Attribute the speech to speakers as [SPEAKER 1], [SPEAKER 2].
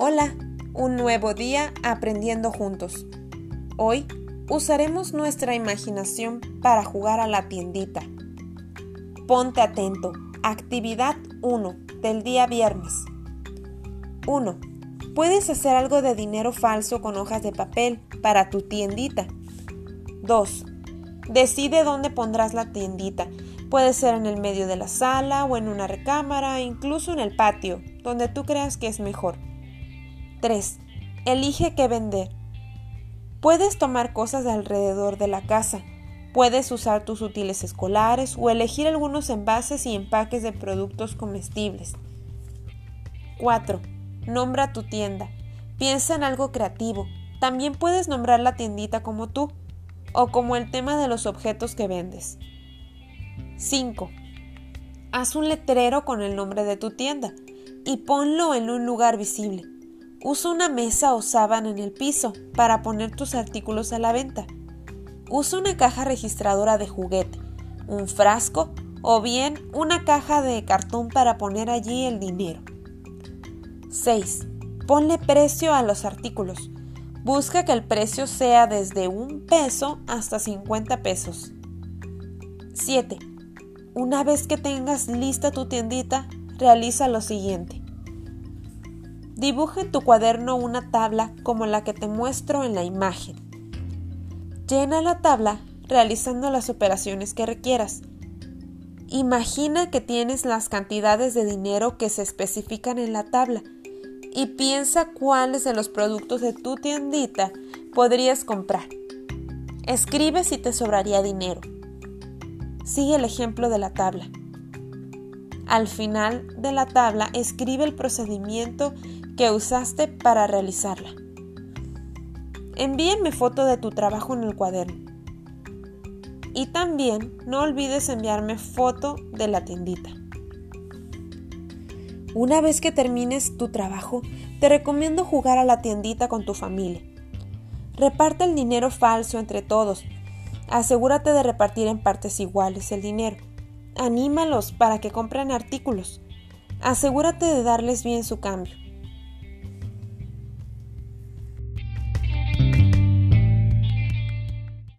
[SPEAKER 1] Hola, un nuevo día aprendiendo juntos. Hoy usaremos nuestra imaginación para jugar a la tiendita. Ponte atento. Actividad 1 del día viernes. 1. Puedes hacer algo de dinero falso con hojas de papel para tu tiendita. 2. Decide dónde pondrás la tiendita. Puede ser en el medio de la sala o en una recámara, incluso en el patio, donde tú creas que es mejor. 3. Elige qué vender. Puedes tomar cosas de alrededor de la casa. Puedes usar tus útiles escolares o elegir algunos envases y empaques de productos comestibles. 4. Nombra tu tienda. Piensa en algo creativo. También puedes nombrar la tiendita como tú o como el tema de los objetos que vendes. 5. Haz un letrero con el nombre de tu tienda y ponlo en un lugar visible. Usa una mesa o sábana en el piso para poner tus artículos a la venta. Usa una caja registradora de juguete, un frasco o bien una caja de cartón para poner allí el dinero. 6. Ponle precio a los artículos. Busca que el precio sea desde un peso hasta 50 pesos. 7. Una vez que tengas lista tu tiendita, realiza lo siguiente. Dibuja en tu cuaderno una tabla como la que te muestro en la imagen. Llena la tabla realizando las operaciones que requieras. Imagina que tienes las cantidades de dinero que se especifican en la tabla y piensa cuáles de los productos de tu tiendita podrías comprar. Escribe si te sobraría dinero. Sigue el ejemplo de la tabla. Al final de la tabla escribe el procedimiento que usaste para realizarla. Envíenme foto de tu trabajo en el cuaderno. Y también no olvides enviarme foto de la tiendita. Una vez que termines tu trabajo, te recomiendo jugar a la tiendita con tu familia. Reparte el dinero falso entre todos. Asegúrate de repartir en partes iguales el dinero. Anímalos para que compren artículos. Asegúrate de darles bien su cambio.